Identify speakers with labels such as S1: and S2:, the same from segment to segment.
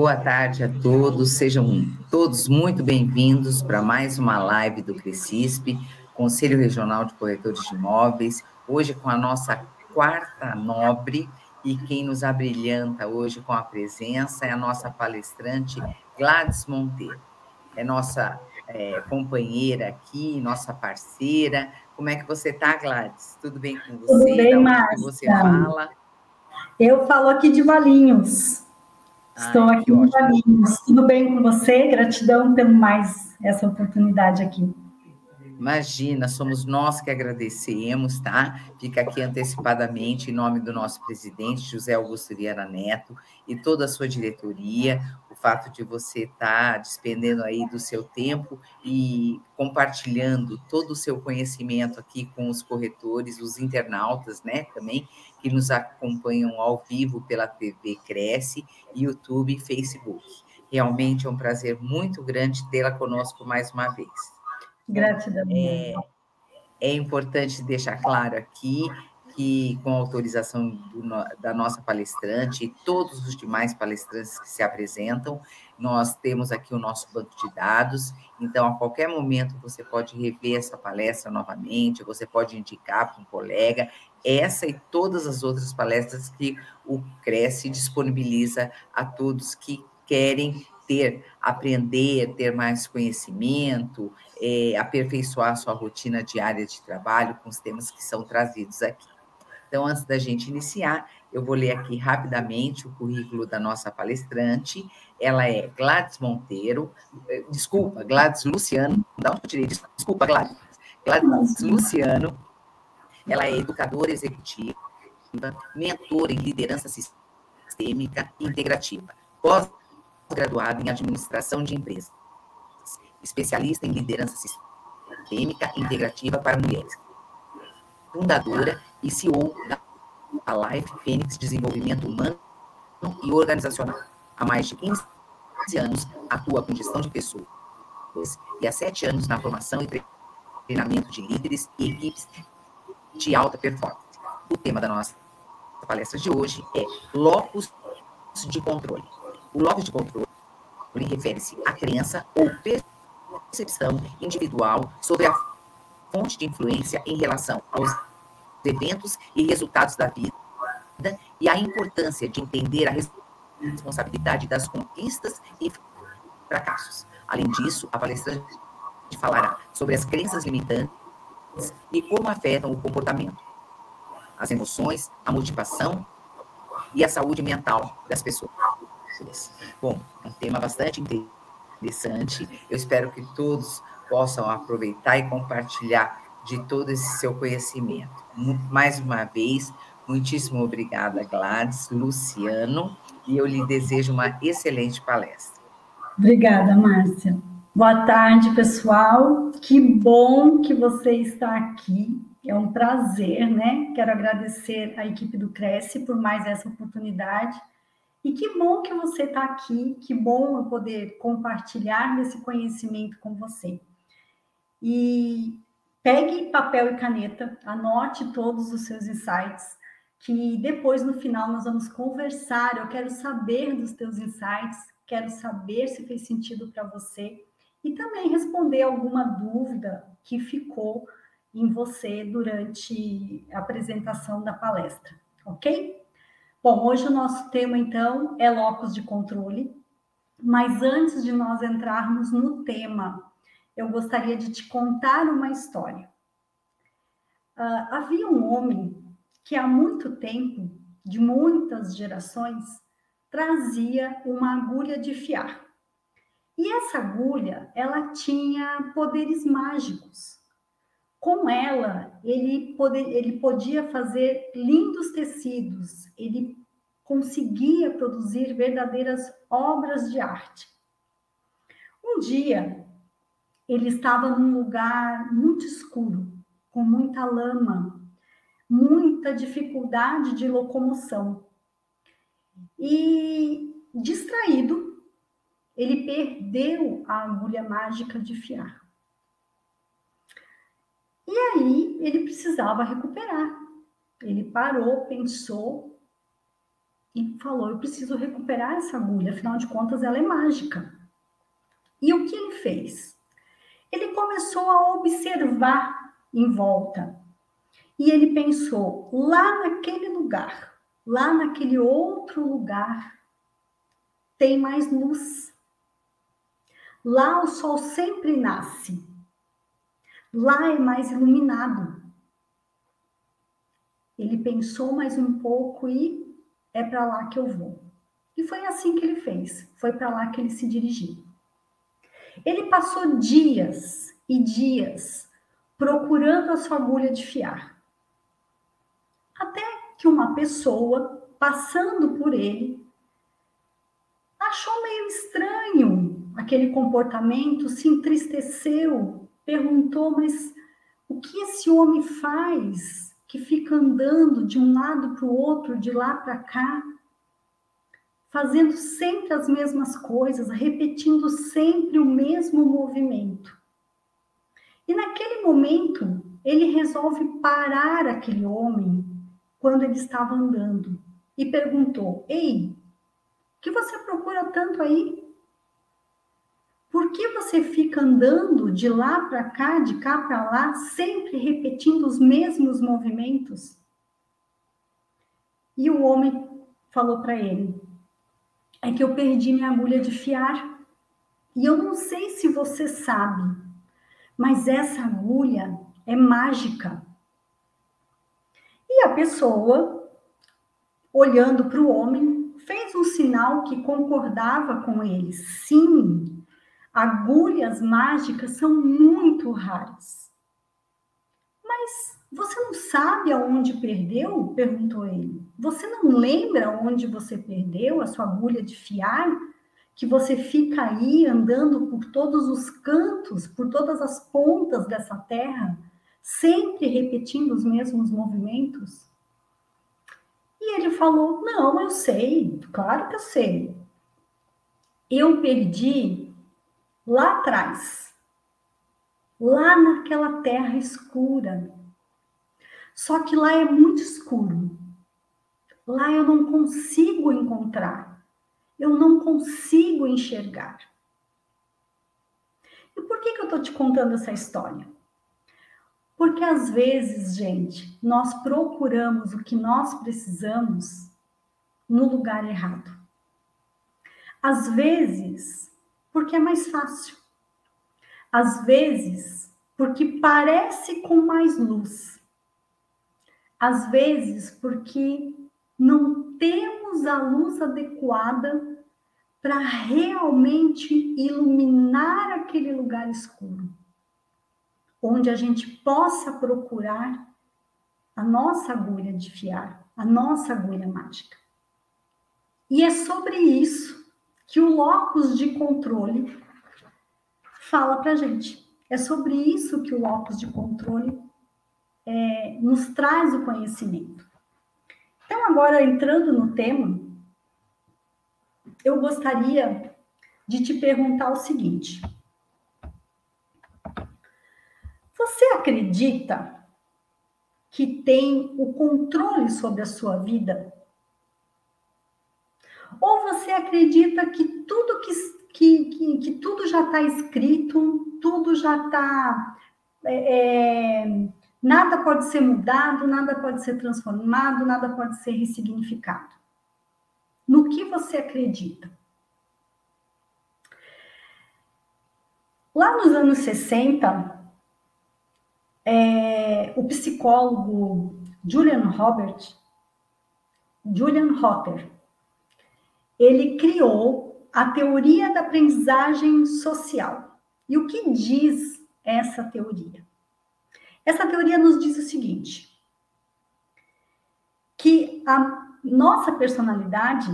S1: Boa tarde a todos, sejam todos muito bem-vindos para mais uma live do Crescisp, Conselho Regional de Corretores de Imóveis, hoje com a nossa quarta nobre, e quem nos abrilhanta hoje com a presença é a nossa palestrante Gladys Monteiro. É nossa é, companheira aqui, nossa parceira. Como é que você está, Gladys? Tudo bem com você? Tudo
S2: bem, Márcia.
S1: você fala?
S2: Eu falo aqui de Valinhos. Estou Ai, aqui em Valinhos. Tudo bem com você? Gratidão por mais essa oportunidade aqui.
S1: Imagina, somos nós que agradecemos, tá? Fica aqui antecipadamente em nome do nosso presidente, José Augusto Vieira Neto, e toda a sua diretoria, o fato de você estar tá despendendo aí do seu tempo e compartilhando todo o seu conhecimento aqui com os corretores, os internautas, né, também, que nos acompanham ao vivo pela TV Cresce, YouTube e Facebook. Realmente é um prazer muito grande tê-la conosco mais uma vez.
S2: Gratidão.
S1: É, é importante deixar claro aqui que, com autorização do, da nossa palestrante e todos os demais palestrantes que se apresentam, nós temos aqui o nosso banco de dados, então a qualquer momento você pode rever essa palestra novamente, você pode indicar para um colega, essa e todas as outras palestras que o Cresce disponibiliza a todos que querem ter, aprender, ter mais conhecimento, é, aperfeiçoar sua rotina diária de trabalho com os temas que são trazidos aqui. Então, antes da gente iniciar, eu vou ler aqui rapidamente o currículo da nossa palestrante. Ela é Gladys Monteiro, eh, desculpa, Gladys Luciano, onde eu tirei? Desculpa, Gladys. Gladys Luciano, ela é educadora executiva, mentora em liderança sistêmica e integrativa, pós graduado em administração de empresas, especialista em liderança sistêmica integrativa para mulheres, fundadora e CEO da Life Fênix Desenvolvimento Humano e Organizacional. Há mais de 15 anos atua com gestão de pessoas e há sete anos na formação e treinamento de líderes e equipes de alta performance. O tema da nossa palestra de hoje é locus de controle. O locus de controle refere-se à crença ou percepção individual sobre a fonte de influência em relação aos eventos e resultados da vida e a importância de entender a responsabilidade das conquistas e fracassos. Além disso, a palestrante falará sobre as crenças limitantes e como afetam o comportamento, as emoções, a motivação e a saúde mental das pessoas. Bom, é um tema bastante interessante. Eu espero que todos possam aproveitar e compartilhar de todo esse seu conhecimento. Mais uma vez, muitíssimo obrigada, Gladys, Luciano, e eu lhe desejo uma excelente palestra.
S2: Obrigada, Márcia. Boa tarde, pessoal. Que bom que você está aqui. É um prazer, né? Quero agradecer à equipe do Cresce por mais essa oportunidade e que bom que você está aqui, que bom eu poder compartilhar desse conhecimento com você. E pegue papel e caneta, anote todos os seus insights, que depois no final nós vamos conversar. Eu quero saber dos teus insights, quero saber se fez sentido para você e também responder alguma dúvida que ficou em você durante a apresentação da palestra, ok? Bom, hoje o nosso tema, então, é locus de controle, mas antes de nós entrarmos no tema, eu gostaria de te contar uma história. Uh, havia um homem que há muito tempo, de muitas gerações, trazia uma agulha de fiar. E essa agulha, ela tinha poderes mágicos. Com ela, ele, poder, ele podia fazer lindos tecidos, ele conseguia produzir verdadeiras obras de arte. Um dia, ele estava num lugar muito escuro, com muita lama, muita dificuldade de locomoção. E, distraído, ele perdeu a agulha mágica de fiar. E aí ele precisava recuperar. Ele parou, pensou e falou: Eu preciso recuperar essa agulha, afinal de contas, ela é mágica. E o que ele fez? Ele começou a observar em volta. E ele pensou: lá naquele lugar, lá naquele outro lugar, tem mais luz. Lá o sol sempre nasce. Lá é mais iluminado. Ele pensou mais um pouco e é para lá que eu vou. E foi assim que ele fez. Foi para lá que ele se dirigiu. Ele passou dias e dias procurando a sua agulha de fiar. Até que uma pessoa, passando por ele, achou meio estranho aquele comportamento, se entristeceu, perguntou: Mas o que esse homem faz que fica andando de um lado para o outro, de lá para cá? Fazendo sempre as mesmas coisas, repetindo sempre o mesmo movimento. E naquele momento, ele resolve parar aquele homem quando ele estava andando e perguntou: Ei, que você procura tanto aí? Por que você fica andando de lá para cá, de cá para lá, sempre repetindo os mesmos movimentos? E o homem falou para ele: é que eu perdi minha agulha de fiar. E eu não sei se você sabe, mas essa agulha é mágica. E a pessoa, olhando para o homem, fez um sinal que concordava com ele. Sim, agulhas mágicas são muito raras. Mas você não sabe aonde perdeu? perguntou ele. Você não lembra onde você perdeu a sua agulha de fiar? Que você fica aí andando por todos os cantos, por todas as pontas dessa terra, sempre repetindo os mesmos movimentos? E ele falou: Não, eu sei, claro que eu sei. Eu perdi lá atrás, lá naquela terra escura, só que lá é muito escuro. Lá eu não consigo encontrar. Eu não consigo enxergar. E por que, que eu estou te contando essa história? Porque às vezes, gente, nós procuramos o que nós precisamos no lugar errado. Às vezes, porque é mais fácil. Às vezes, porque parece com mais luz às vezes porque não temos a luz adequada para realmente iluminar aquele lugar escuro, onde a gente possa procurar a nossa agulha de fiar, a nossa agulha mágica. E é sobre isso que o locus de controle fala para gente. É sobre isso que o locus de controle é, nos traz o conhecimento. Então, agora entrando no tema, eu gostaria de te perguntar o seguinte: Você acredita que tem o controle sobre a sua vida? Ou você acredita que tudo que, que, que, que tudo já está escrito, tudo já está é, é Nada pode ser mudado, nada pode ser transformado, nada pode ser ressignificado. No que você acredita? Lá nos anos 60, é, o psicólogo Julian Robert, Julian Rotter, ele criou a teoria da aprendizagem social. E o que diz essa teoria? Essa teoria nos diz o seguinte: que a nossa personalidade,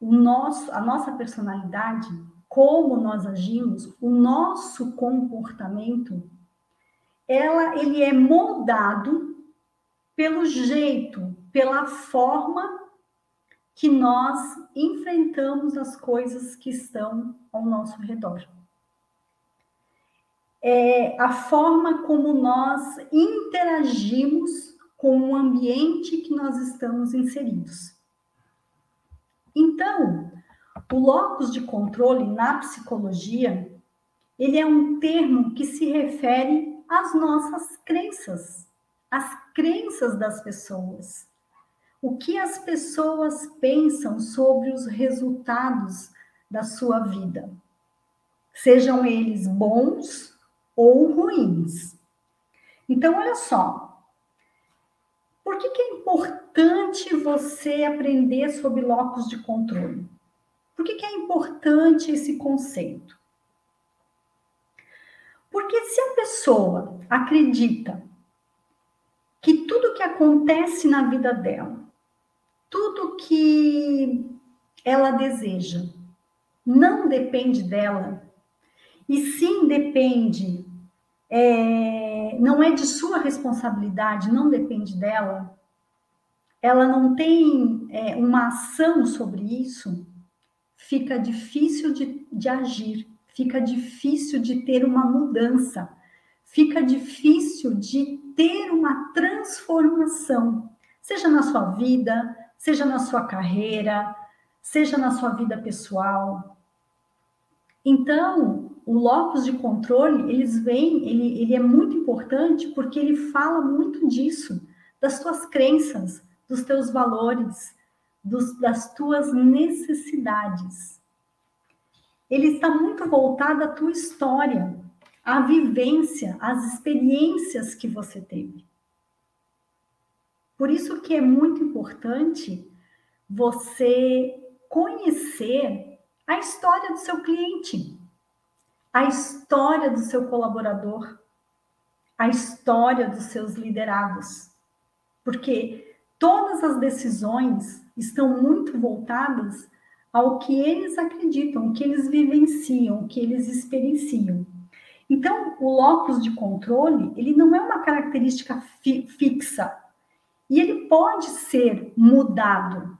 S2: o nosso, a nossa personalidade, como nós agimos, o nosso comportamento, ela, ele é moldado pelo jeito, pela forma que nós enfrentamos as coisas que estão ao nosso redor é a forma como nós interagimos com o ambiente que nós estamos inseridos. Então, o locus de controle na psicologia, ele é um termo que se refere às nossas crenças, às crenças das pessoas. O que as pessoas pensam sobre os resultados da sua vida, sejam eles bons ou ruins. Então, olha só, por que, que é importante você aprender sobre locus de controle? Por que, que é importante esse conceito? Porque se a pessoa acredita que tudo que acontece na vida dela, tudo que ela deseja, não depende dela, e sim depende, é, não é de sua responsabilidade, não depende dela, ela não tem é, uma ação sobre isso, fica difícil de, de agir, fica difícil de ter uma mudança, fica difícil de ter uma transformação, seja na sua vida, seja na sua carreira, seja na sua vida pessoal. Então, o locus de controle, eles vêm, ele, ele é muito importante porque ele fala muito disso, das tuas crenças, dos teus valores, dos, das tuas necessidades. Ele está muito voltado à tua história, à vivência, às experiências que você teve. Por isso que é muito importante você conhecer a história do seu cliente, a história do seu colaborador, a história dos seus liderados. Porque todas as decisões estão muito voltadas ao que eles acreditam, o que eles vivenciam, o que eles experienciam. Então, o locus de controle, ele não é uma característica fi fixa. E ele pode ser mudado.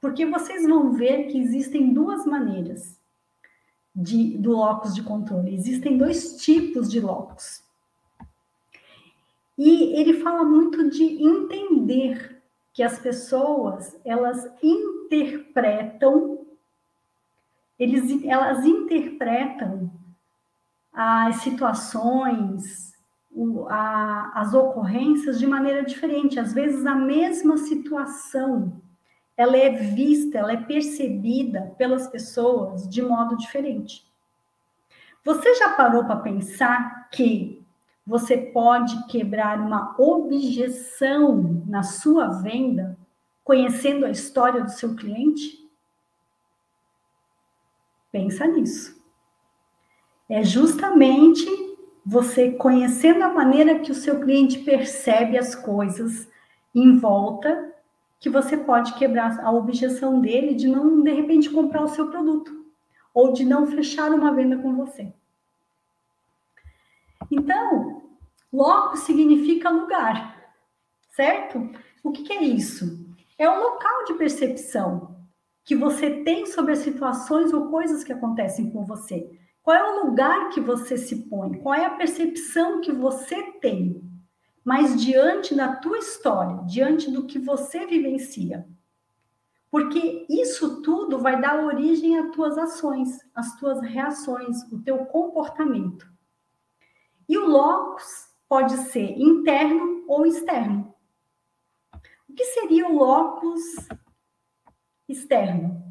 S2: Porque vocês vão ver que existem duas maneiras de, do locus de controle. Existem dois tipos de locus. E ele fala muito de entender que as pessoas elas interpretam, eles, elas interpretam as situações, o, a, as ocorrências de maneira diferente. Às vezes a mesma situação ela é vista, ela é percebida pelas pessoas de modo diferente. Você já parou para pensar que você pode quebrar uma objeção na sua venda conhecendo a história do seu cliente? Pensa nisso. É justamente você conhecendo a maneira que o seu cliente percebe as coisas em volta que você pode quebrar a objeção dele de não de repente comprar o seu produto ou de não fechar uma venda com você. Então, loco significa lugar, certo? O que, que é isso? É o local de percepção que você tem sobre as situações ou coisas que acontecem com você. Qual é o lugar que você se põe? Qual é a percepção que você tem? Mas diante da tua história, diante do que você vivencia. Porque isso tudo vai dar origem às tuas ações, às tuas reações, o teu comportamento. E o locus pode ser interno ou externo. O que seria o locus externo?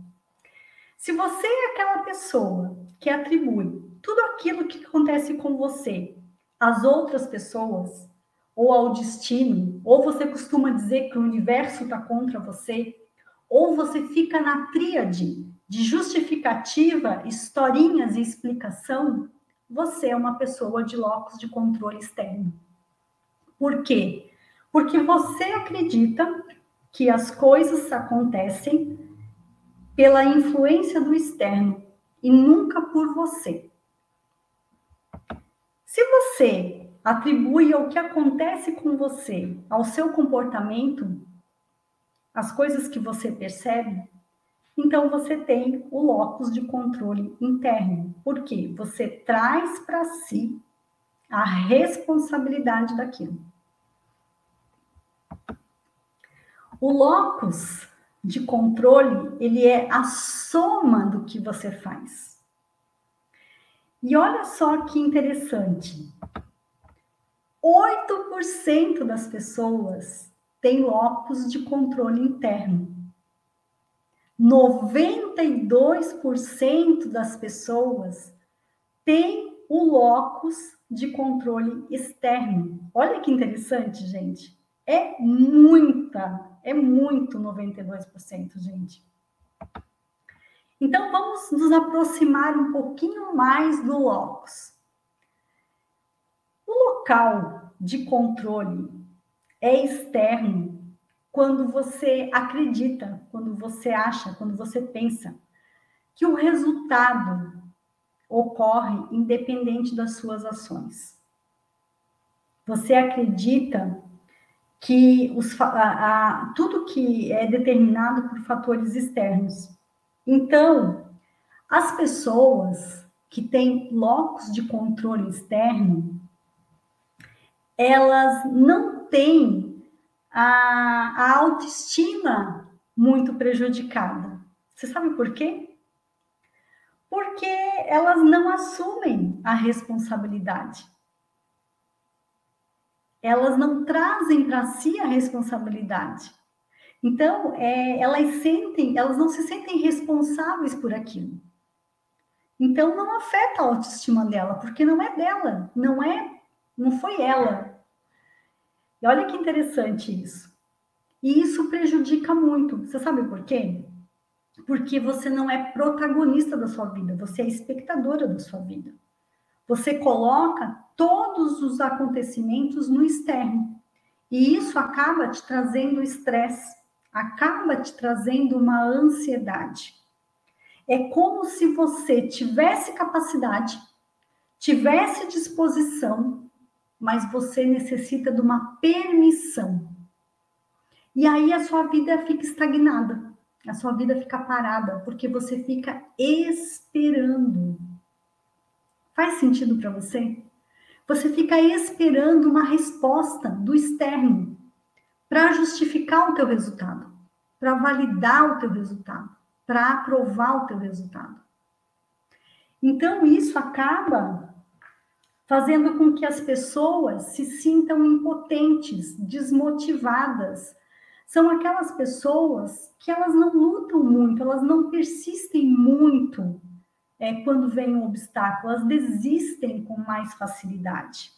S2: Se você é aquela pessoa que atribui tudo aquilo que acontece com você às outras pessoas, ou ao destino, ou você costuma dizer que o universo está contra você, ou você fica na tríade de justificativa, historinhas e explicação, você é uma pessoa de locus de controle externo. Por quê? Porque você acredita que as coisas acontecem pela influência do externo e nunca por você. Se você atribui o que acontece com você ao seu comportamento, as coisas que você percebe, então você tem o locus de controle interno, porque você traz para si a responsabilidade daquilo. O locus de controle, ele é a soma do que você faz. E olha só que interessante. 8% das pessoas têm locus de controle interno. 92% das pessoas têm o locus de controle externo. Olha que interessante, gente. É muita, é muito 92%, gente. Então, vamos nos aproximar um pouquinho mais do locus. O local de controle é externo quando você acredita, quando você acha, quando você pensa que o resultado ocorre independente das suas ações. Você acredita que os, a, a, tudo que é determinado por fatores externos. Então, as pessoas que têm locos de controle externo, elas não têm a, a autoestima muito prejudicada. Você sabe por quê? Porque elas não assumem a responsabilidade elas não trazem para si a responsabilidade. Então, é, elas sentem, elas não se sentem responsáveis por aquilo. Então, não afeta a autoestima dela, porque não é dela, não é, não foi ela. E olha que interessante isso. E isso prejudica muito. Você sabe por quê? Porque você não é protagonista da sua vida, você é espectadora da sua vida. Você coloca todos os acontecimentos no externo. E isso acaba te trazendo estresse, acaba te trazendo uma ansiedade. É como se você tivesse capacidade, tivesse disposição, mas você necessita de uma permissão. E aí a sua vida fica estagnada, a sua vida fica parada, porque você fica esperando. Faz sentido para você? Você fica esperando uma resposta do externo para justificar o teu resultado, para validar o teu resultado, para aprovar o teu resultado. Então isso acaba fazendo com que as pessoas se sintam impotentes, desmotivadas. São aquelas pessoas que elas não lutam muito, elas não persistem muito é, quando vem um obstáculo, elas desistem com mais facilidade.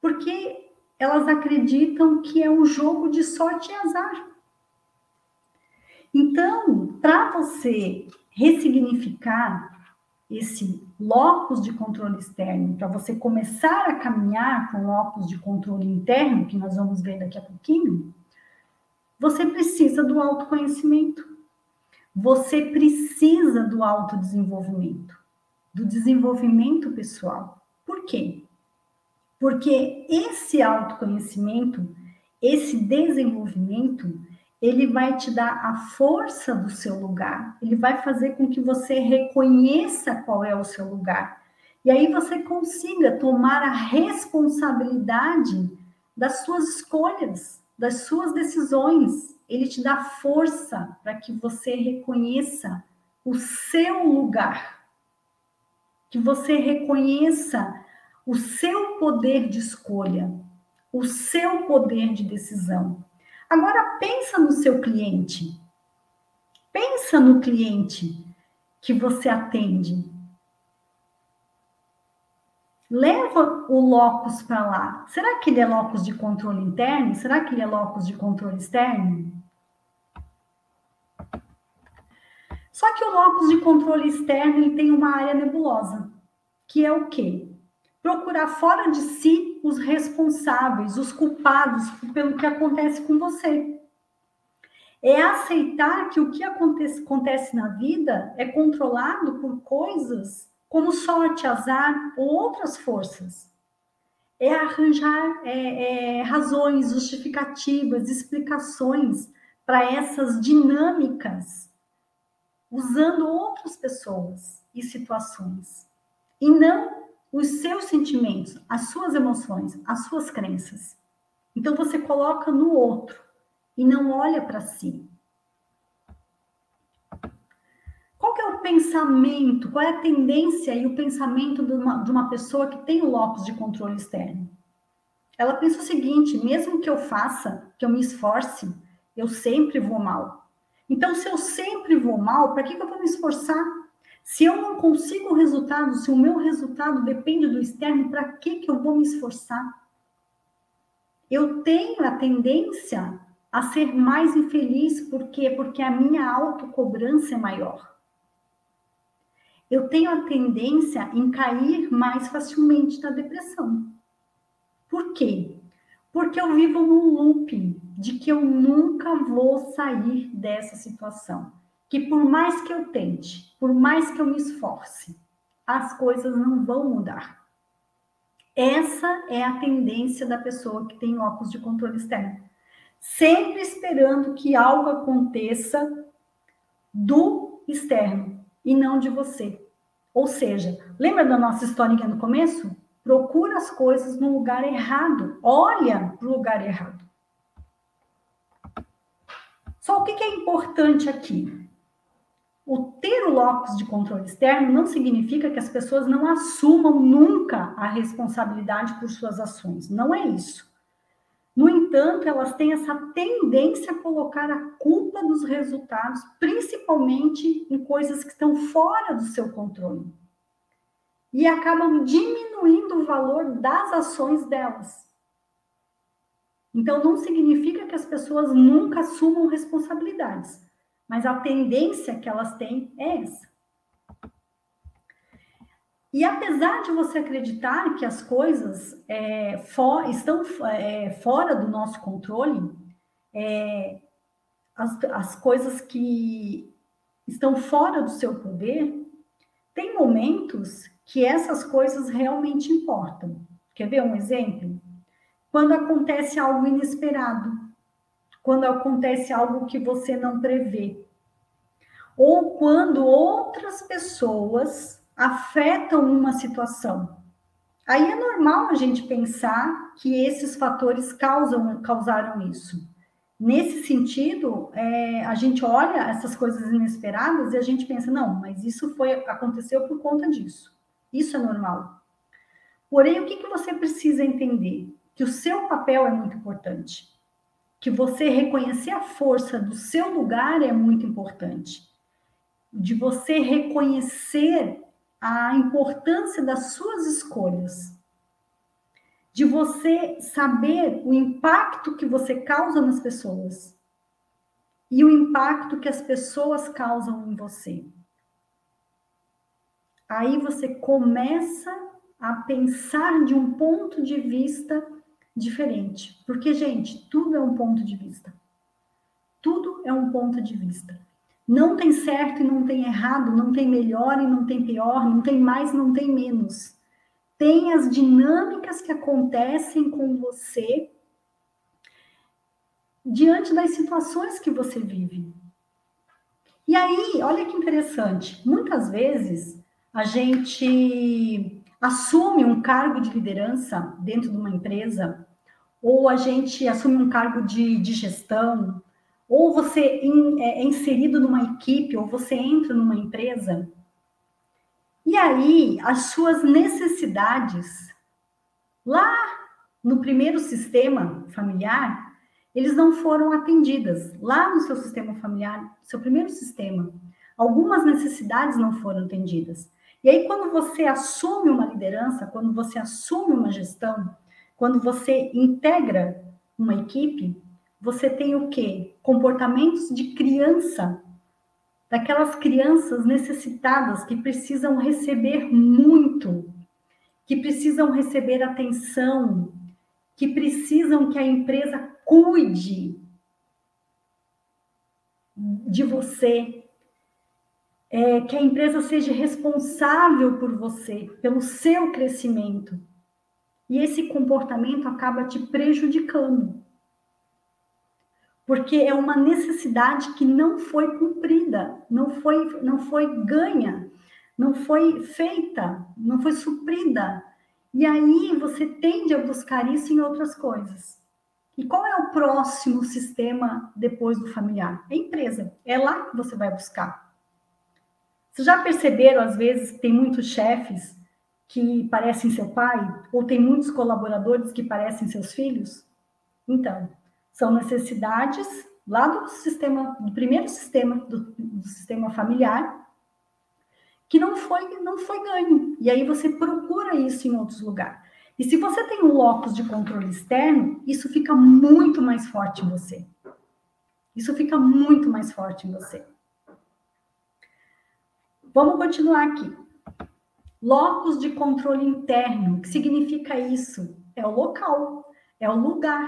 S2: Porque elas acreditam que é um jogo de sorte e azar. Então, para você ressignificar esse locus de controle externo, para você começar a caminhar com locus de controle interno, que nós vamos ver daqui a pouquinho, você precisa do autoconhecimento. Você precisa do autodesenvolvimento, do desenvolvimento pessoal. Por quê? Porque esse autoconhecimento, esse desenvolvimento, ele vai te dar a força do seu lugar, ele vai fazer com que você reconheça qual é o seu lugar. E aí você consiga tomar a responsabilidade das suas escolhas, das suas decisões, ele te dá força para que você reconheça o seu lugar, que você reconheça o seu poder de escolha, o seu poder de decisão. Agora pensa no seu cliente. Pensa no cliente que você atende. Leva o locus para lá. Será que ele é locus de controle interno? Será que ele é locus de controle externo? Só que o locus de controle externo ele tem uma área nebulosa, que é o quê? Procurar fora de si os responsáveis, os culpados pelo que acontece com você. É aceitar que o que acontece, acontece na vida é controlado por coisas como sorte, azar ou outras forças. É arranjar é, é, razões, justificativas, explicações para essas dinâmicas usando outras pessoas e situações, e não os seus sentimentos, as suas emoções, as suas crenças. Então você coloca no outro e não olha para si. Qual é o pensamento, qual é a tendência e o pensamento de uma, de uma pessoa que tem o locus de controle externo? Ela pensa o seguinte: mesmo que eu faça, que eu me esforce, eu sempre vou mal. Então, se eu sempre vou mal, para que, que eu vou me esforçar? Se eu não consigo o resultado, se o meu resultado depende do externo, para que, que eu vou me esforçar? Eu tenho a tendência a ser mais infeliz, por quê? Porque a minha autocobrança é maior. Eu tenho a tendência em cair mais facilmente na depressão. Por quê? Porque eu vivo num looping de que eu nunca vou sair dessa situação. Que por mais que eu tente, por mais que eu me esforce, as coisas não vão mudar. Essa é a tendência da pessoa que tem óculos de controle externo. Sempre esperando que algo aconteça do externo e não de você. Ou seja, lembra da nossa história no começo? procura as coisas no lugar errado, olha para o lugar errado. Só o que, é importante aqui? O ter o locus de controle externo não significa que as pessoas não assumam nunca a responsabilidade por suas ações. Não é isso. No entanto, elas têm essa tendência a colocar a culpa dos resultados, principalmente em coisas que estão fora do seu controle e acabam diminuindo o valor das ações delas. Então, não significa que as pessoas nunca assumam responsabilidades, mas a tendência que elas têm é essa. E apesar de você acreditar que as coisas é, for, estão é, fora do nosso controle, é, as, as coisas que estão fora do seu poder, tem momentos que essas coisas realmente importam. Quer ver um exemplo? Quando acontece algo inesperado, quando acontece algo que você não prevê, ou quando outras pessoas afetam uma situação. Aí é normal a gente pensar que esses fatores causam, causaram isso. Nesse sentido, é, a gente olha essas coisas inesperadas e a gente pensa, não, mas isso foi aconteceu por conta disso. Isso é normal. Porém, o que, que você precisa entender? Que o seu papel é muito importante. Que você reconhecer a força do seu lugar é muito importante. De você reconhecer a importância das suas escolhas. De você saber o impacto que você causa nas pessoas. E o impacto que as pessoas causam em você aí você começa a pensar de um ponto de vista diferente. Porque, gente, tudo é um ponto de vista. Tudo é um ponto de vista. Não tem certo e não tem errado, não tem melhor e não tem pior, não tem mais, não tem menos. Tem as dinâmicas que acontecem com você diante das situações que você vive. E aí, olha que interessante, muitas vezes a gente assume um cargo de liderança dentro de uma empresa, ou a gente assume um cargo de, de gestão, ou você in, é, é inserido numa equipe, ou você entra numa empresa, e aí as suas necessidades, lá no primeiro sistema familiar, eles não foram atendidas. Lá no seu sistema familiar, seu primeiro sistema, algumas necessidades não foram atendidas. E aí, quando você assume uma liderança, quando você assume uma gestão, quando você integra uma equipe, você tem o quê? Comportamentos de criança, daquelas crianças necessitadas que precisam receber muito, que precisam receber atenção, que precisam que a empresa cuide de você, é, que a empresa seja responsável por você, pelo seu crescimento. E esse comportamento acaba te prejudicando. Porque é uma necessidade que não foi cumprida, não foi, não foi ganha, não foi feita, não foi suprida. E aí você tende a buscar isso em outras coisas. E qual é o próximo sistema depois do familiar? É a empresa. É lá que você vai buscar. Vocês já perceberam, às vezes, que tem muitos chefes que parecem seu pai? Ou tem muitos colaboradores que parecem seus filhos? Então, são necessidades lá do sistema, do primeiro sistema, do, do sistema familiar, que não foi, não foi ganho. E aí você procura isso em outros lugares. E se você tem um locus de controle externo, isso fica muito mais forte em você. Isso fica muito mais forte em você. Vamos continuar aqui. Locus de controle interno, o que significa isso? É o local, é o lugar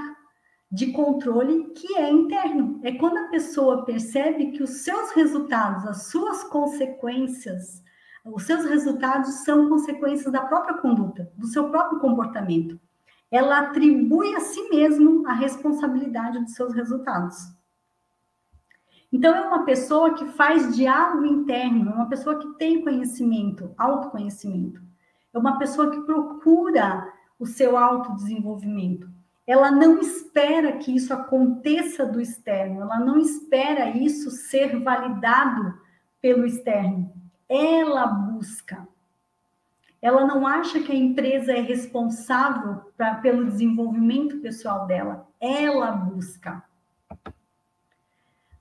S2: de controle que é interno. É quando a pessoa percebe que os seus resultados, as suas consequências, os seus resultados são consequências da própria conduta, do seu próprio comportamento. Ela atribui a si mesmo a responsabilidade dos seus resultados. Então, é uma pessoa que faz diálogo interno, é uma pessoa que tem conhecimento, autoconhecimento. É uma pessoa que procura o seu autodesenvolvimento ela não espera que isso aconteça do externo, ela não espera isso ser validado pelo externo. Ela busca. Ela não acha que a empresa é responsável pra, pelo desenvolvimento pessoal dela. Ela busca.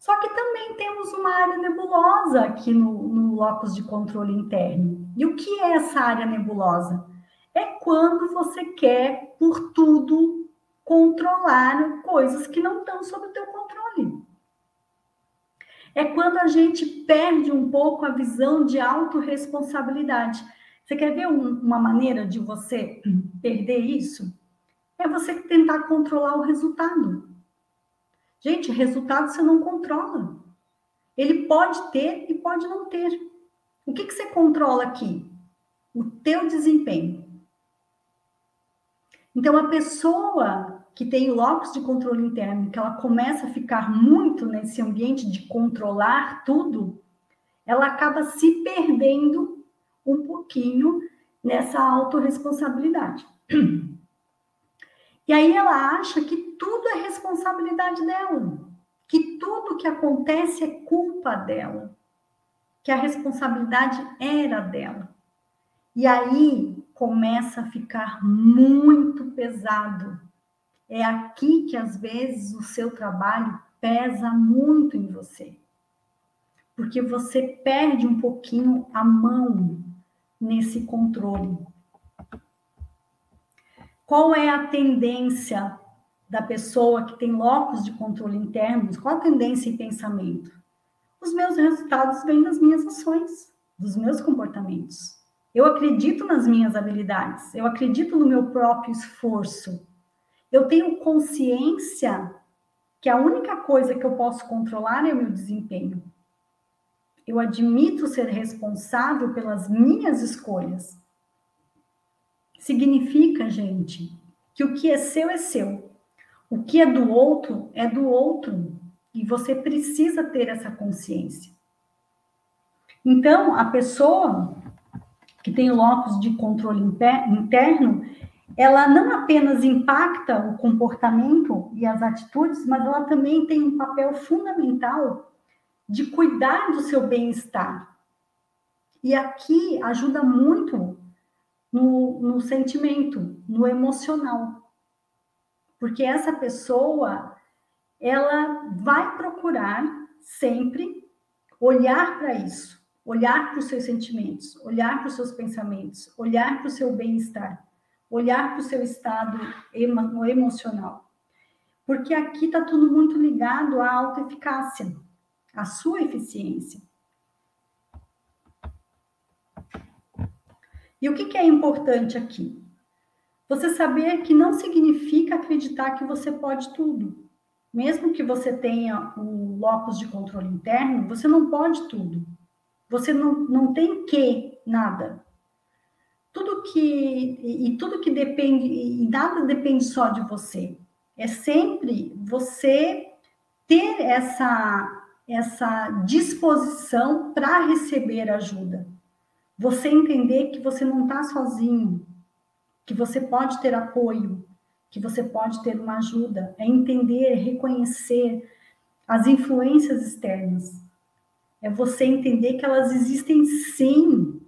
S2: Só que também temos uma área nebulosa aqui no, no locus de controle interno. E o que é essa área nebulosa? É quando você quer, por tudo, controlar coisas que não estão sob o teu controle. É quando a gente perde um pouco a visão de autorresponsabilidade. Você quer ver um, uma maneira de você perder isso? É você tentar controlar o resultado. Gente, resultado você não controla. Ele pode ter e pode não ter. O que, que você controla aqui? O teu desempenho. Então, a pessoa que tem o locus de controle interno, que ela começa a ficar muito nesse ambiente de controlar tudo, ela acaba se perdendo um pouquinho nessa autorresponsabilidade. E aí ela acha que tudo é responsabilidade dela, que tudo que acontece é culpa dela, que a responsabilidade era dela. E aí começa a ficar muito pesado. É aqui que às vezes o seu trabalho pesa muito em você. Porque você perde um pouquinho a mão nesse controle. Qual é a tendência da pessoa que tem locos de controle internos? Qual a tendência e pensamento? Os meus resultados vêm das minhas ações, dos meus comportamentos. Eu acredito nas minhas habilidades, eu acredito no meu próprio esforço. Eu tenho consciência que a única coisa que eu posso controlar é o meu desempenho. Eu admito ser responsável pelas minhas escolhas. Significa, gente, que o que é seu é seu. O que é do outro é do outro. E você precisa ter essa consciência. Então, a pessoa que tem locus de controle interno, ela não apenas impacta o comportamento e as atitudes, mas ela também tem um papel fundamental de cuidar do seu bem-estar. E aqui ajuda muito no, no sentimento, no emocional. Porque essa pessoa, ela vai procurar sempre olhar para isso olhar para os seus sentimentos, olhar para os seus pensamentos, olhar para o seu bem-estar, olhar para o seu estado emo emocional. Porque aqui está tudo muito ligado à autoeficácia, à sua eficiência. E o que, que é importante aqui? Você saber que não significa acreditar que você pode tudo. Mesmo que você tenha o locus de controle interno, você não pode tudo. Você não, não tem que nada. Tudo que e tudo que depende e nada depende só de você. É sempre você ter essa essa disposição para receber ajuda. Você entender que você não está sozinho, que você pode ter apoio, que você pode ter uma ajuda, é entender, reconhecer as influências externas. É você entender que elas existem sim,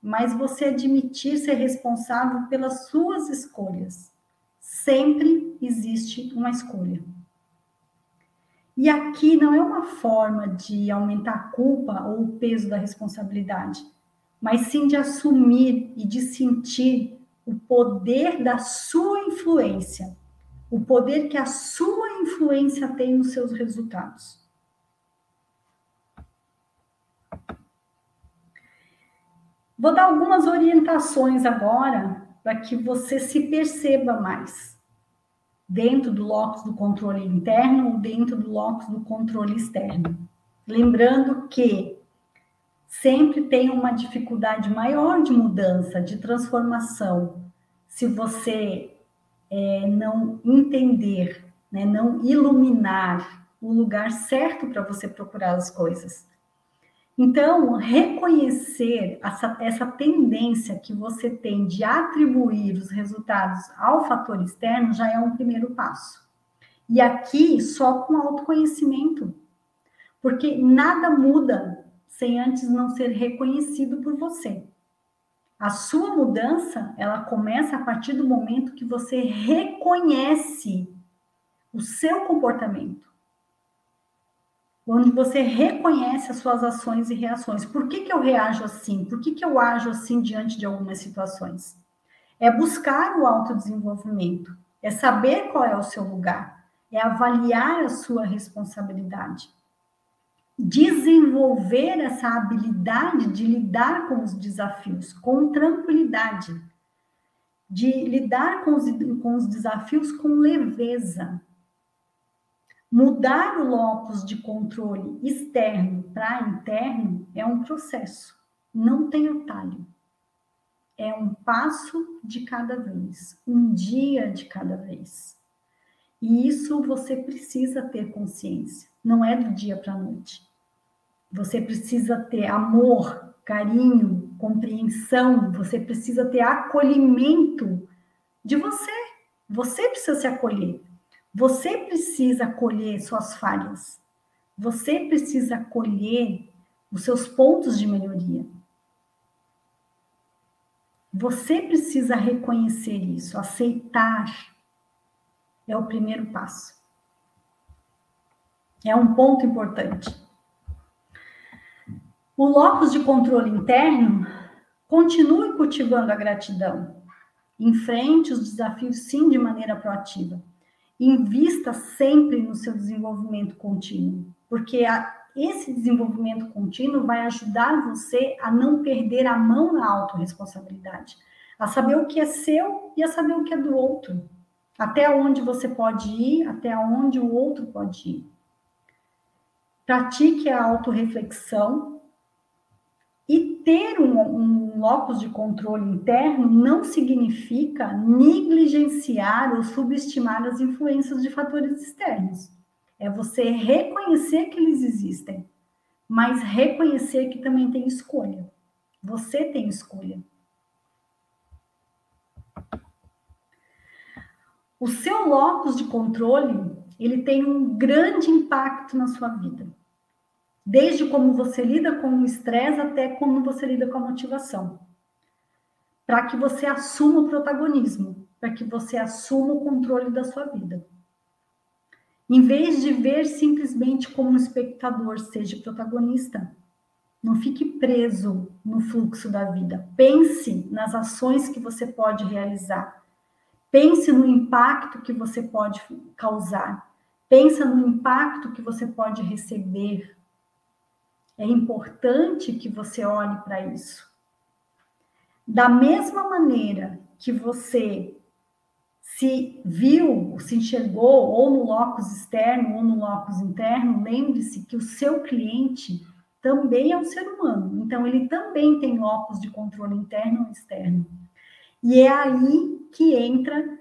S2: mas você admitir ser responsável pelas suas escolhas. Sempre existe uma escolha. E aqui não é uma forma de aumentar a culpa ou o peso da responsabilidade, mas sim de assumir e de sentir o poder da sua influência, o poder que a sua influência tem nos seus resultados. Vou dar algumas orientações agora para que você se perceba mais dentro do locus do controle interno ou dentro do locus do controle externo. Lembrando que sempre tem uma dificuldade maior de mudança, de transformação, se você é, não entender, né, não iluminar o lugar certo para você procurar as coisas. Então, reconhecer essa, essa tendência que você tem de atribuir os resultados ao fator externo já é um primeiro passo. E aqui só com autoconhecimento, porque nada muda sem antes não ser reconhecido por você. A sua mudança, ela começa a partir do momento que você reconhece o seu comportamento onde você reconhece as suas ações e reações. Por que, que eu reajo assim? Por que, que eu ajo assim diante de algumas situações? É buscar o autodesenvolvimento, é saber qual é o seu lugar, é avaliar a sua responsabilidade. Desenvolver essa habilidade de lidar com os desafios com tranquilidade, de lidar com os, com os desafios com leveza, Mudar o locus de controle externo para interno é um processo, não tem atalho. É um passo de cada vez, um dia de cada vez. E isso você precisa ter consciência, não é do dia para a noite. Você precisa ter amor, carinho, compreensão, você precisa ter acolhimento de você. Você precisa se acolher. Você precisa colher suas falhas. Você precisa colher os seus pontos de melhoria. Você precisa reconhecer isso, aceitar. É o primeiro passo. É um ponto importante. O locus de controle interno continue cultivando a gratidão. Enfrente os desafios, sim, de maneira proativa invista sempre no seu desenvolvimento contínuo, porque a, esse desenvolvimento contínuo vai ajudar você a não perder a mão na autorresponsabilidade, a saber o que é seu e a saber o que é do outro, até onde você pode ir, até onde o outro pode ir. Pratique a autorreflexão e ter um, um locus de controle interno não significa negligenciar ou subestimar as influências de fatores externos. É você reconhecer que eles existem, mas reconhecer que também tem escolha. Você tem escolha. O seu locus de controle, ele tem um grande impacto na sua vida desde como você lida com o estresse até como você lida com a motivação. Para que você assuma o protagonismo, para que você assuma o controle da sua vida. Em vez de ver simplesmente como um espectador, seja protagonista. Não fique preso no fluxo da vida. Pense nas ações que você pode realizar. Pense no impacto que você pode causar. Pensa no impacto que você pode receber, é importante que você olhe para isso. Da mesma maneira que você se viu, se enxergou ou no locus externo ou no locus interno, lembre-se que o seu cliente também é um ser humano. Então, ele também tem locus de controle interno e externo. E é aí que entra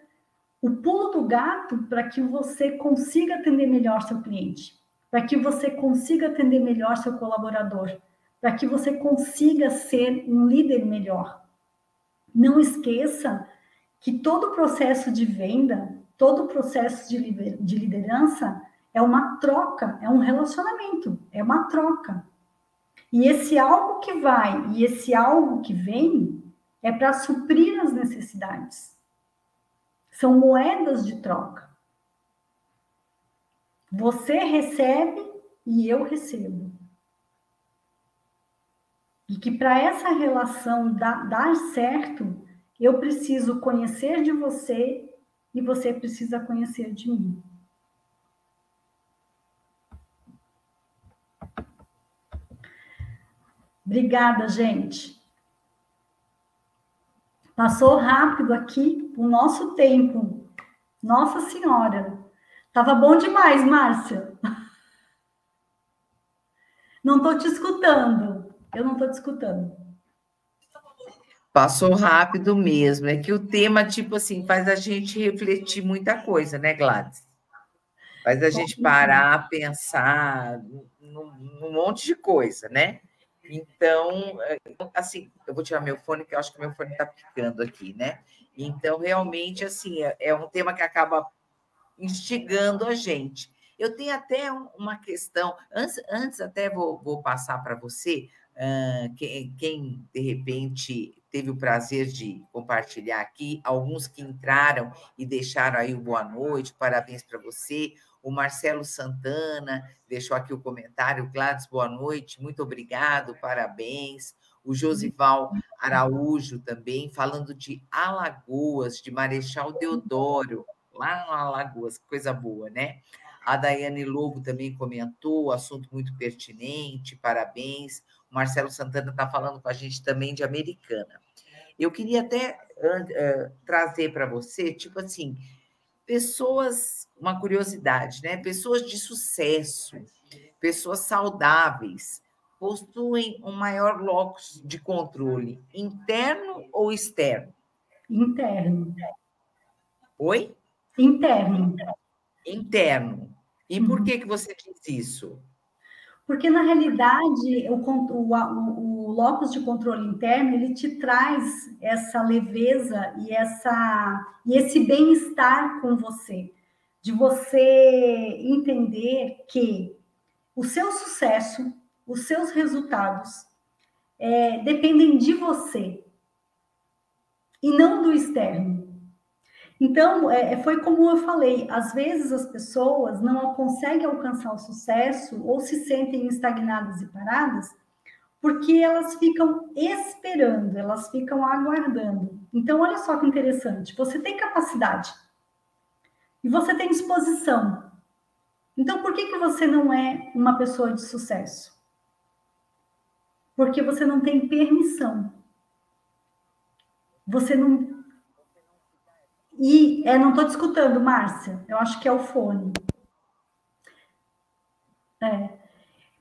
S2: o pulo do gato para que você consiga atender melhor seu cliente para que você consiga atender melhor seu colaborador, para que você consiga ser um líder melhor. Não esqueça que todo o processo de venda todo o processo de liderança é uma troca, é um relacionamento, é uma troca. E esse algo que vai e esse algo que vem é para suprir as necessidades. São moedas de troca. Você recebe e eu recebo. E que para essa relação dar, certo, eu preciso conhecer de você e você precisa conhecer de mim. Obrigada, gente. Passou rápido aqui o nosso tempo. Nossa Senhora. Tava bom demais, Márcia. Não estou te escutando. Eu não estou te escutando.
S1: Passou rápido mesmo. É que o tema, tipo assim, faz a gente refletir muita coisa, né, Gladys? Faz a gente parar, pensar num, num monte de coisa, né? Então, é, assim, eu vou tirar meu fone, que eu acho que meu fone está picando aqui, né? Então, realmente, assim, é, é um tema que acaba instigando a gente. Eu tenho até uma questão, antes, antes até vou, vou passar para você, uh, quem, quem, de repente teve o prazer de compartilhar aqui, alguns que entraram e deixaram aí o boa noite, parabéns para você, o Marcelo Santana deixou aqui o comentário. Gladys, boa noite, muito obrigado, parabéns. O Josival Araújo também, falando de Alagoas, de Marechal Deodoro, lá no Alagoas, coisa boa, né? A Daiane Lobo também comentou, assunto muito pertinente, parabéns. O Marcelo Santana está falando com a gente também de Americana. Eu queria até uh, trazer para você, tipo assim, pessoas, uma curiosidade, né? Pessoas de sucesso, pessoas saudáveis, possuem um maior locus de controle interno ou externo?
S2: Interno.
S1: Oi?
S2: Interno.
S1: Interno. E por uhum. que, que você diz isso?
S2: Porque, na realidade, o, o, o, o locus de controle interno, ele te traz essa leveza e, essa, e esse bem-estar com você, de você entender que o seu sucesso, os seus resultados, é, dependem de você e não do externo. Então, é, é, foi como eu falei, às vezes as pessoas não conseguem alcançar o sucesso ou se sentem estagnadas e paradas porque elas ficam esperando, elas ficam aguardando. Então, olha só que interessante, você tem capacidade e você tem disposição. Então, por que, que você não é uma pessoa de sucesso? Porque você não tem permissão. Você não e é, não estou discutando, Márcia. Eu acho que é o fone. É.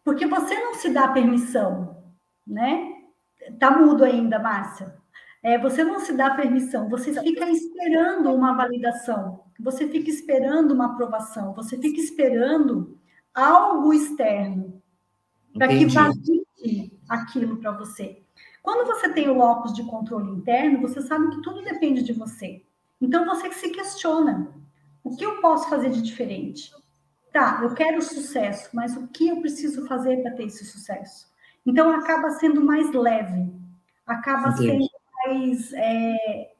S2: Porque você não se dá permissão, né? Tá mudo ainda, Márcia. É, você não se dá permissão, você fica esperando uma validação, você fica esperando uma aprovação, você fica esperando algo externo para que valide aquilo para você. Quando você tem o locus de controle interno, você sabe que tudo depende de você. Então você se questiona: o que eu posso fazer de diferente? Tá, eu quero sucesso, mas o que eu preciso fazer para ter esse sucesso? Então acaba sendo mais leve, acaba Entendi. sendo mais. É,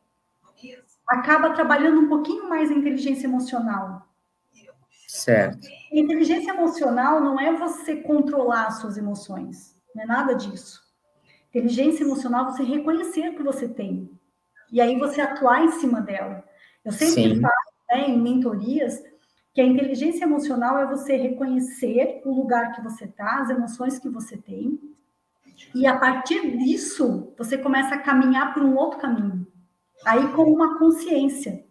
S2: acaba trabalhando um pouquinho mais a inteligência emocional.
S1: Certo.
S2: Inteligência emocional não é você controlar as suas emoções, não é nada disso. Inteligência emocional é você reconhecer o que você tem e aí você atuar em cima dela. Eu sempre Sim. falo né, em mentorias que a inteligência emocional é você reconhecer o lugar que você está, as emoções que você tem, e a partir disso você começa a caminhar por um outro caminho. Aí com uma consciência,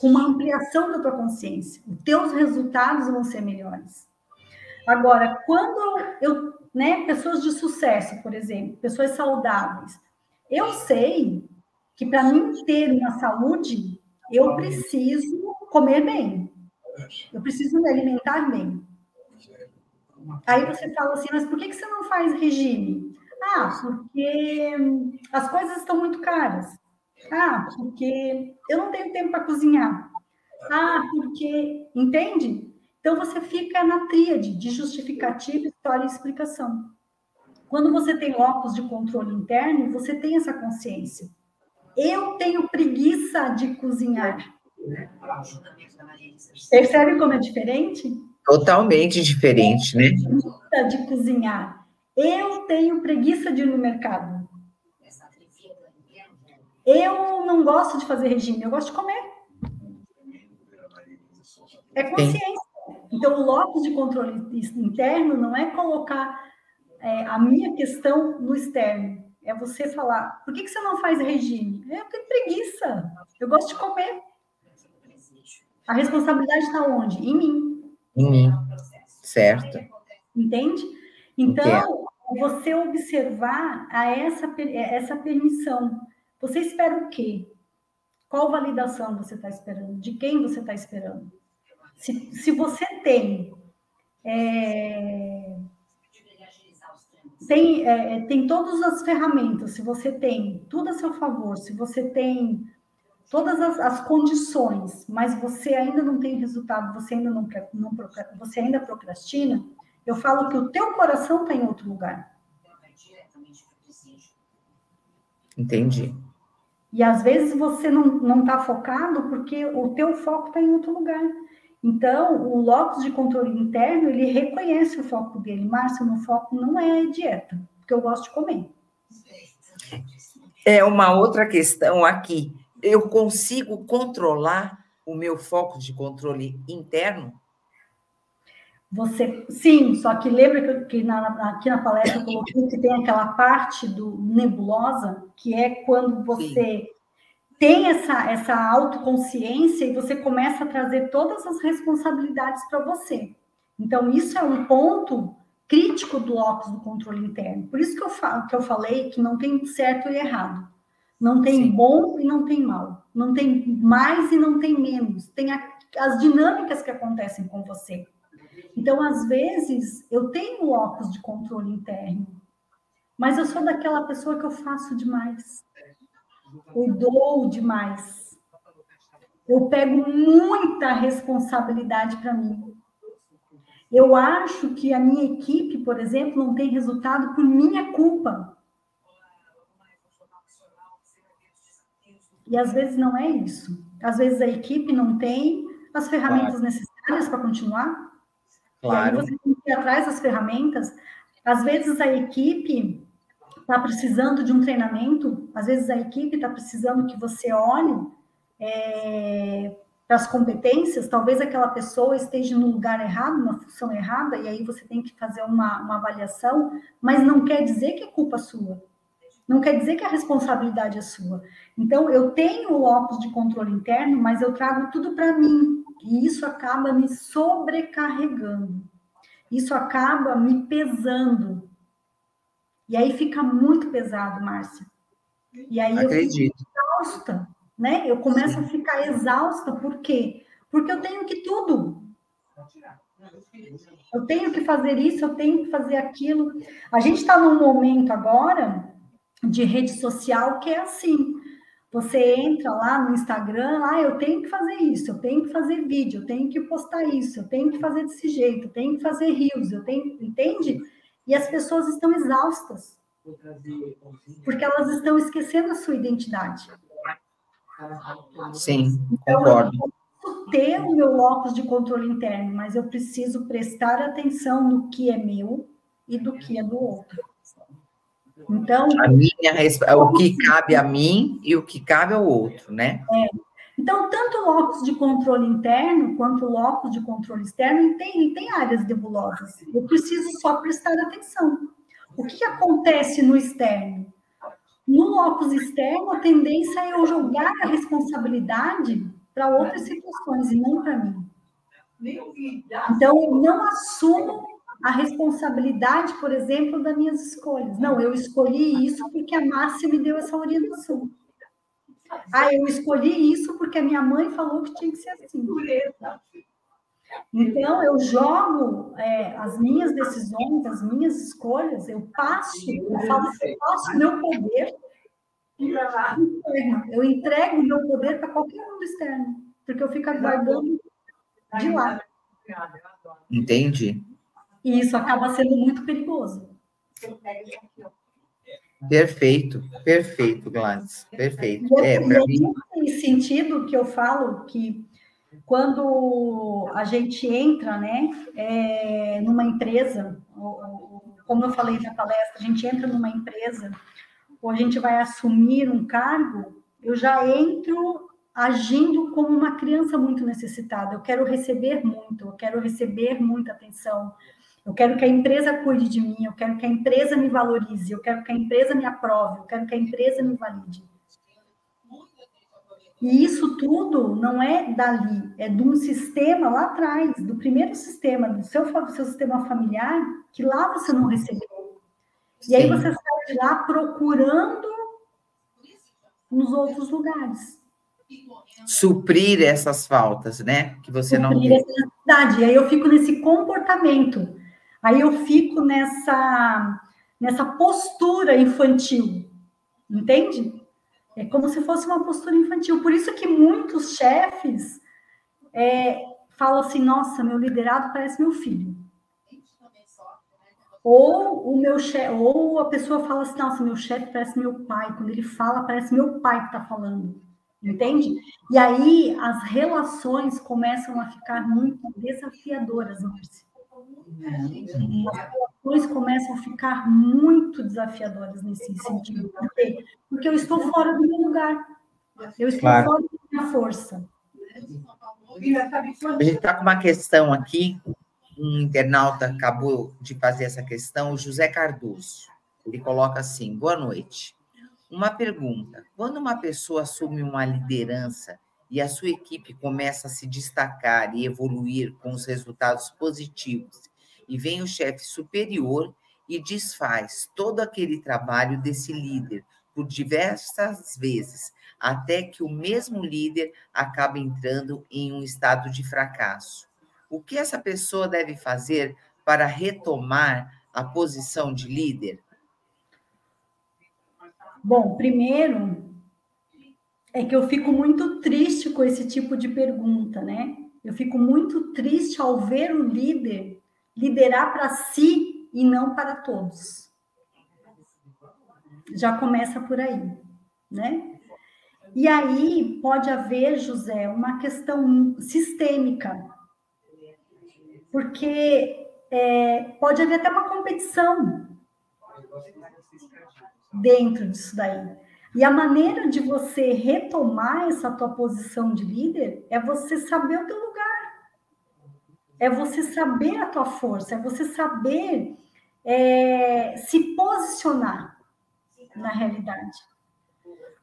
S2: com uma ampliação da tua consciência, os teus resultados vão ser melhores. Agora, quando eu, né, pessoas de sucesso, por exemplo, pessoas saudáveis, eu sei que para mim ter uma saúde, eu preciso comer bem. Eu preciso me alimentar bem. Aí você fala assim, mas por que, que você não faz regime? Ah, porque as coisas estão muito caras. Ah, porque eu não tenho tempo para cozinhar. Ah, porque. Entende? Então você fica na tríade de justificativa, história e explicação. Quando você tem óculos de controle interno, você tem essa consciência. Eu tenho preguiça de cozinhar. Percebe como é diferente?
S1: Totalmente diferente, né?
S2: Preguiça de cozinhar. Eu tenho preguiça de ir no mercado. Eu não gosto de fazer regime, eu gosto de comer. É consciência. Sim. Então, o locus de controle interno não é colocar é, a minha questão no externo. É você falar, por que, que você não faz regime? Eu tenho preguiça, eu gosto de comer. A responsabilidade está onde? Em mim.
S1: Em mim. Certo.
S2: Entende? Então, Entendo. Você observar a essa, essa permissão. Você espera o quê? Qual validação você está esperando? De quem você está esperando? Se, se você tem. É, tem, é, tem todas as ferramentas, se você tem tudo a seu favor, se você tem todas as, as, condições, mas você ainda não tem resultado, você ainda não, não você ainda procrastina, eu falo que o teu coração está em outro lugar.
S1: Entendi.
S2: E às vezes você não está focado porque o teu foco está em outro lugar. Então, o locus de controle interno, ele reconhece o foco dele. Márcio, meu foco não é dieta, porque eu gosto de comer.
S1: É uma outra questão aqui eu consigo controlar o meu foco de controle interno?
S2: Você, sim, só que lembra que, que na, aqui na palestra eu coloquei que tem aquela parte do nebulosa, que é quando você sim. tem essa, essa autoconsciência e você começa a trazer todas as responsabilidades para você. Então, isso é um ponto crítico do óculos do controle interno. Por isso que eu, falo, que eu falei que não tem certo e errado. Não tem Sim. bom e não tem mal. Não tem mais e não tem menos. Tem a, as dinâmicas que acontecem com você. Então, às vezes, eu tenho óculos de controle interno, mas eu sou daquela pessoa que eu faço demais. Eu dou demais. Eu pego muita responsabilidade para mim. Eu acho que a minha equipe, por exemplo, não tem resultado por minha culpa. E às vezes não é isso. Às vezes a equipe não tem as ferramentas necessárias para continuar. Claro. E aí você tem que ir atrás das ferramentas. Às vezes a equipe está precisando de um treinamento, às vezes a equipe está precisando que você olhe é, para as competências, talvez aquela pessoa esteja no lugar errado, na função errada, e aí você tem que fazer uma, uma avaliação, mas não quer dizer que é culpa sua. Não quer dizer que a responsabilidade é sua. Então, eu tenho o óculos de controle interno, mas eu trago tudo para mim. E isso acaba me sobrecarregando. Isso acaba me pesando. E aí fica muito pesado, Márcia. E aí
S1: Acredito. eu
S2: fico exausta, né? Eu começo Sim. a ficar exausta. Por quê? Porque eu tenho que tudo. Eu tenho que fazer isso, eu tenho que fazer aquilo. A gente está num momento agora de rede social que é assim. Você entra lá no Instagram, ah, eu tenho que fazer isso, eu tenho que fazer vídeo, eu tenho que postar isso, eu tenho que fazer desse jeito, eu tenho que fazer rios, eu tenho, entende? E as pessoas estão exaustas. Porque elas estão esquecendo a sua identidade.
S1: Sim, então, concordo. Eu
S2: posso ter o meu locus de controle interno, mas eu preciso prestar atenção no que é meu e do que é do outro. Então,
S1: a minha, o que cabe a mim e o que cabe ao outro, né?
S2: É. Então, tanto o locus de controle interno quanto o locus de controle externo tem, tem áreas nebulosas. Eu preciso só prestar atenção. O que acontece no externo? No locus externo, a tendência é eu jogar a responsabilidade para outras situações e não para mim. Então, eu não assumo a responsabilidade, por exemplo, das minhas escolhas. Não, eu escolhi isso porque a Márcia me deu essa orientação. Ah, eu escolhi isso porque a minha mãe falou que tinha que ser assim. Então, eu jogo é, as minhas decisões, as minhas escolhas, eu passo, eu que eu passo meu poder, eu entrego meu poder para qualquer mundo externo. porque eu fico aguardando de lá.
S1: Entendi.
S2: E isso acaba sendo muito perigoso.
S1: Perfeito, perfeito, Gladys, perfeito.
S2: É, para mim. Nesse sentido que eu falo que quando a gente entra, né, é, numa empresa, como eu falei na palestra, a gente entra numa empresa ou a gente vai assumir um cargo, eu já entro agindo como uma criança muito necessitada. Eu quero receber muito, eu quero receber muita atenção. Eu quero que a empresa cuide de mim, eu quero que a empresa me valorize, eu quero que a empresa me aprove, eu quero que a empresa me valide. E isso tudo não é dali, é de um sistema lá atrás, do primeiro sistema, do seu, do seu sistema familiar, que lá você não recebeu. E aí você sai de lá procurando nos outros lugares.
S1: Suprir essas faltas, né? Que você Suprir não.
S2: Essa necessidade. E aí eu fico nesse comportamento Aí eu fico nessa, nessa postura infantil, entende? É como se fosse uma postura infantil. Por isso que muitos chefes é, falam assim: nossa, meu liderado parece meu filho. Ou o meu chefe, ou a pessoa fala assim, nossa, meu chefe parece meu pai. Quando ele fala, parece meu pai que está falando. Entende? E aí as relações começam a ficar muito desafiadoras, Márcia. As relações começam a ficar muito desafiadoras nesse sentido. Por quê? Porque eu estou fora do meu lugar. Eu estou claro. fora da minha força.
S1: A gente está com uma questão aqui. Um internauta acabou de fazer essa questão, o José Cardoso. Ele coloca assim: boa noite. Uma pergunta: quando uma pessoa assume uma liderança e a sua equipe começa a se destacar e evoluir com os resultados positivos, e vem o chefe superior e desfaz todo aquele trabalho desse líder por diversas vezes, até que o mesmo líder acaba entrando em um estado de fracasso. O que essa pessoa deve fazer para retomar a posição de líder?
S2: Bom, primeiro, é que eu fico muito triste com esse tipo de pergunta, né? Eu fico muito triste ao ver o líder liderar para si e não para todos. Já começa por aí, né? E aí pode haver, José, uma questão sistêmica, porque é, pode haver até uma competição dentro disso daí. E a maneira de você retomar essa tua posição de líder é você saber o teu lugar. É você saber a tua força, é você saber é, se posicionar na realidade.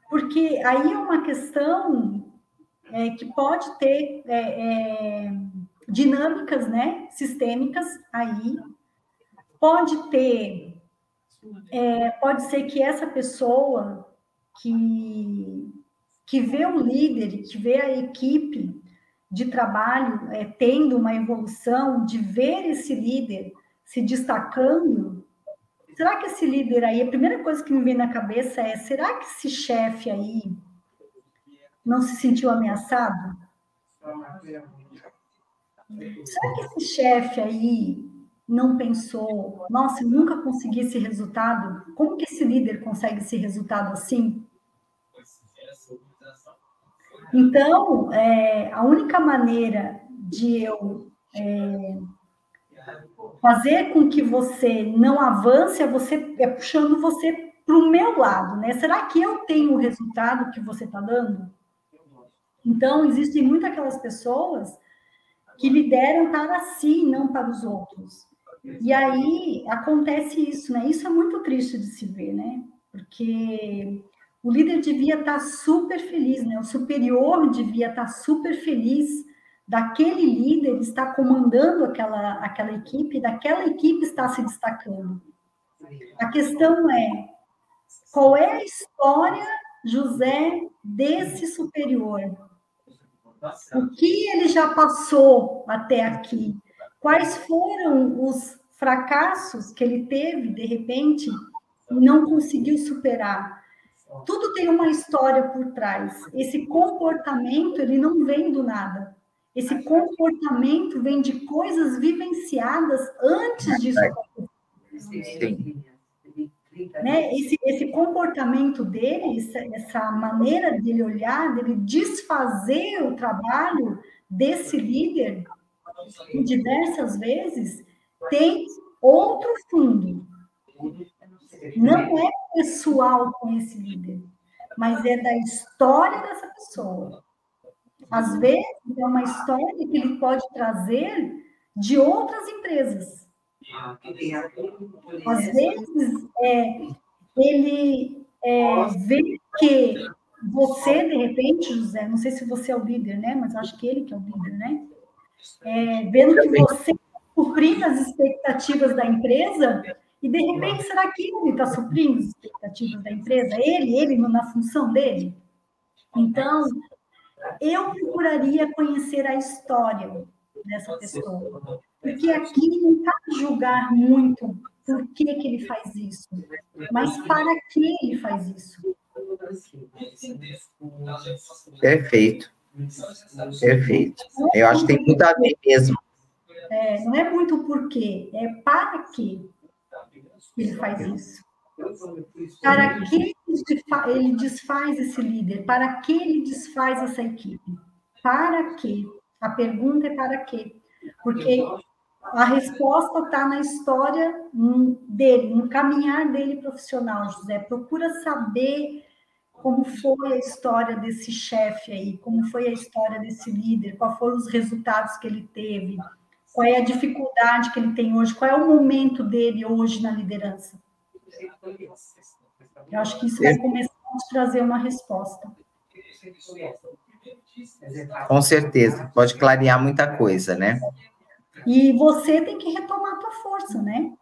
S2: Porque aí é uma questão é, que pode ter é, é dinâmicas né, sistêmicas aí, pode ter, é, pode ser que essa pessoa que, que vê o líder, que vê a equipe de trabalho é, tendo uma evolução, de ver esse líder se destacando, será que esse líder aí, a primeira coisa que me vem na cabeça é: será que esse chefe aí não se sentiu ameaçado? Será que esse chefe aí não pensou, nossa, eu nunca consegui esse resultado? Como que esse líder consegue esse resultado assim? Então, é, a única maneira de eu é, fazer com que você não avance é você é puxando você para o meu lado, né? Será que eu tenho o resultado que você está dando? Então, existem muitas aquelas pessoas que lideram para si, não para os outros. E aí acontece isso, né? Isso é muito triste de se ver, né? Porque o líder devia estar super feliz, né? O superior devia estar super feliz daquele líder estar comandando aquela, aquela equipe, daquela equipe estar se destacando. A questão é qual é a história, José, desse superior? O que ele já passou até aqui? Quais foram os fracassos que ele teve, de repente, e não conseguiu superar? Tudo tem uma história por trás. Esse comportamento, ele não vem do nada. Esse comportamento vem de coisas vivenciadas antes disso acontecer. Sim. Né? Esse, esse comportamento dele, essa, essa maneira dele olhar, dele desfazer o trabalho desse líder, diversas vezes, tem outro fundo. Não é pessoal com esse líder, mas é da história dessa pessoa. Às vezes, é uma história que ele pode trazer de outras empresas. Às vezes, é, ele é, vê que você, de repente, José, não sei se você é o líder, né? Mas acho que ele que é o líder, né? É, vendo que você cumprir as expectativas da empresa, e de repente, será que ele está suprindo as expectativas da empresa? Ele, ele na função dele? Então, eu procuraria conhecer a história dessa pessoa. Porque aqui não está julgar muito por que, que ele faz isso, mas para que ele faz isso.
S1: Perfeito. Perfeito. Eu acho que tem muito a ver mesmo.
S2: É, não é muito porquê, é para que ele faz isso. Para que ele desfaz esse líder? Para que ele desfaz essa equipe? Para que? A pergunta é para quê? Porque a resposta está na história dele, no caminhar dele profissional, José. Procura saber como foi a história desse chefe aí, como foi a história desse líder, quais foram os resultados que ele teve, qual é a dificuldade que ele tem hoje, qual é o momento dele hoje na liderança. Eu acho que isso vai começar a trazer uma resposta.
S1: Com certeza, pode clarear muita coisa, né?
S2: E você tem que retomar a tua força, né?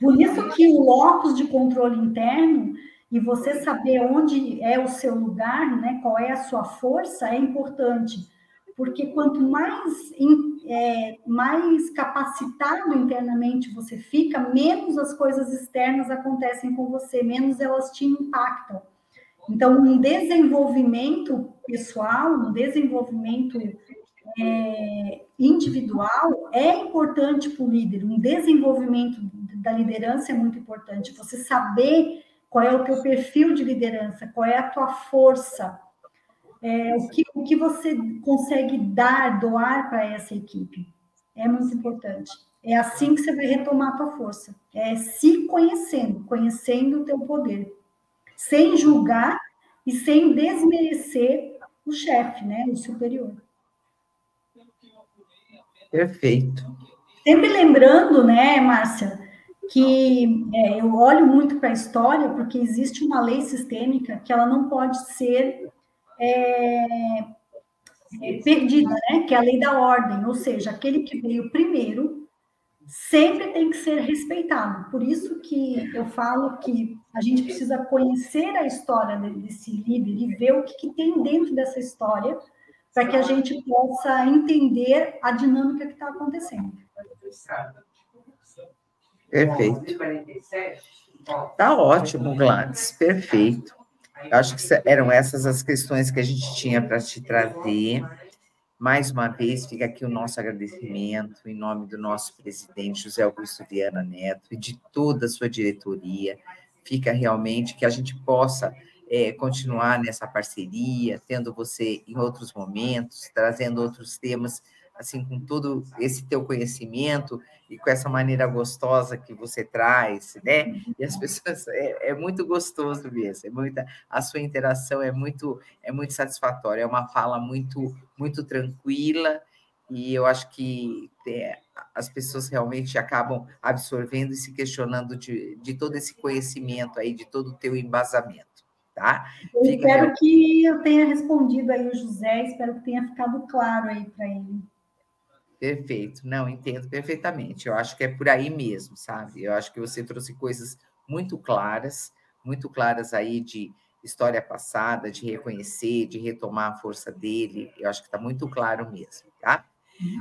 S2: Por isso que o locus de controle interno e você saber onde é o seu lugar, né? Qual é a sua força é importante, porque quanto mais é, mais capacitado internamente você fica, menos as coisas externas acontecem com você, menos elas te impactam. Então, um desenvolvimento pessoal, um desenvolvimento é, individual é importante para o líder. Um desenvolvimento da liderança é muito importante. Você saber qual é o teu perfil de liderança, qual é a tua força, é, o, que, o que você consegue dar, doar para essa equipe. É muito importante. É assim que você vai retomar a tua força. É se conhecendo, conhecendo o teu poder. Sem julgar e sem desmerecer o chefe, né, o superior.
S1: Perfeito.
S2: Sempre lembrando, né, Márcia, que é, eu olho muito para a história porque existe uma lei sistêmica que ela não pode ser é, é, perdida, né? Que é a lei da ordem, ou seja, aquele que veio primeiro sempre tem que ser respeitado. Por isso que eu falo que a gente precisa conhecer a história desse líder e ver o que, que tem dentro dessa história para que a gente possa entender a dinâmica que está acontecendo.
S1: Perfeito. Tá ótimo, Gladys. Perfeito. Eu acho que eram essas as questões que a gente tinha para te trazer. Mais uma vez, fica aqui o nosso agradecimento em nome do nosso presidente José Augusto Viana Neto e de toda a sua diretoria. Fica realmente que a gente possa é, continuar nessa parceria, tendo você em outros momentos, trazendo outros temas, assim, com todo esse teu conhecimento e com essa maneira gostosa que você traz, né? E as pessoas, é, é muito gostoso mesmo, é muita, a sua interação é muito, é muito satisfatória, é uma fala muito, muito tranquila, e eu acho que é, as pessoas realmente acabam absorvendo e se questionando de, de todo esse conhecimento aí, de todo o teu embasamento tá?
S2: Eu Fica espero que eu tenha respondido aí o José, espero que tenha ficado claro aí para ele.
S1: Perfeito, não, entendo perfeitamente. Eu acho que é por aí mesmo, sabe? Eu acho que você trouxe coisas muito claras, muito claras aí de história passada, de reconhecer, de retomar a força dele. Eu acho que está muito claro mesmo, tá?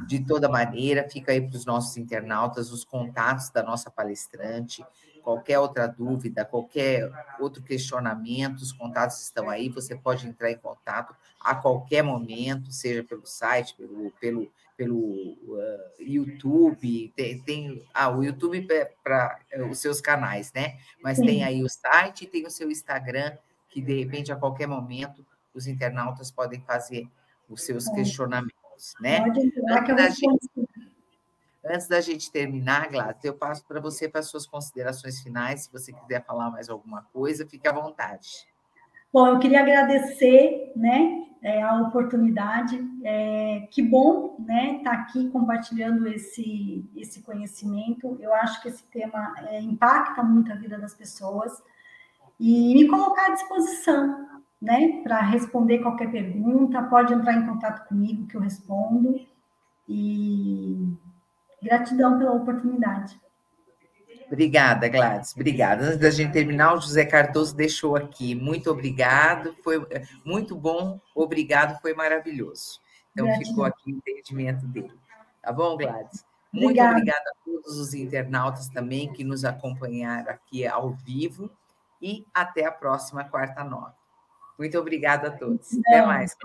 S1: De toda maneira, fica aí para os nossos internautas os contatos da nossa palestrante, qualquer outra dúvida, qualquer outro questionamento, os contatos estão aí, você pode entrar em contato a qualquer momento, seja pelo site, pelo, pelo, pelo uh, YouTube, tem, tem ah, o YouTube para uh, os seus canais, né? Mas Sim. tem aí o site, tem o seu Instagram, que de repente a qualquer momento os internautas podem fazer os seus questionamentos, né? Pode entrar que eu Antes da gente terminar, Gladys, eu passo para você para as suas considerações finais. Se você quiser falar mais alguma coisa, fique à vontade.
S2: Bom, eu queria agradecer, né, é, a oportunidade. É, que bom, né, estar tá aqui compartilhando esse esse conhecimento. Eu acho que esse tema é, impacta muito a vida das pessoas e me colocar à disposição, né, para responder qualquer pergunta. Pode entrar em contato comigo que eu respondo. E Gratidão pela oportunidade.
S1: Obrigada, Gladys. Obrigada. Antes da gente terminar, o José Cardoso deixou aqui. Muito obrigado. Foi é, muito bom. Obrigado. Foi maravilhoso. Então, Gratidão. ficou aqui o entendimento dele. Tá bom, Gladys? Muito obrigada. obrigada a todos os internautas também que nos acompanharam aqui ao vivo. E até a próxima quarta nove. Muito obrigada a todos. Até mais.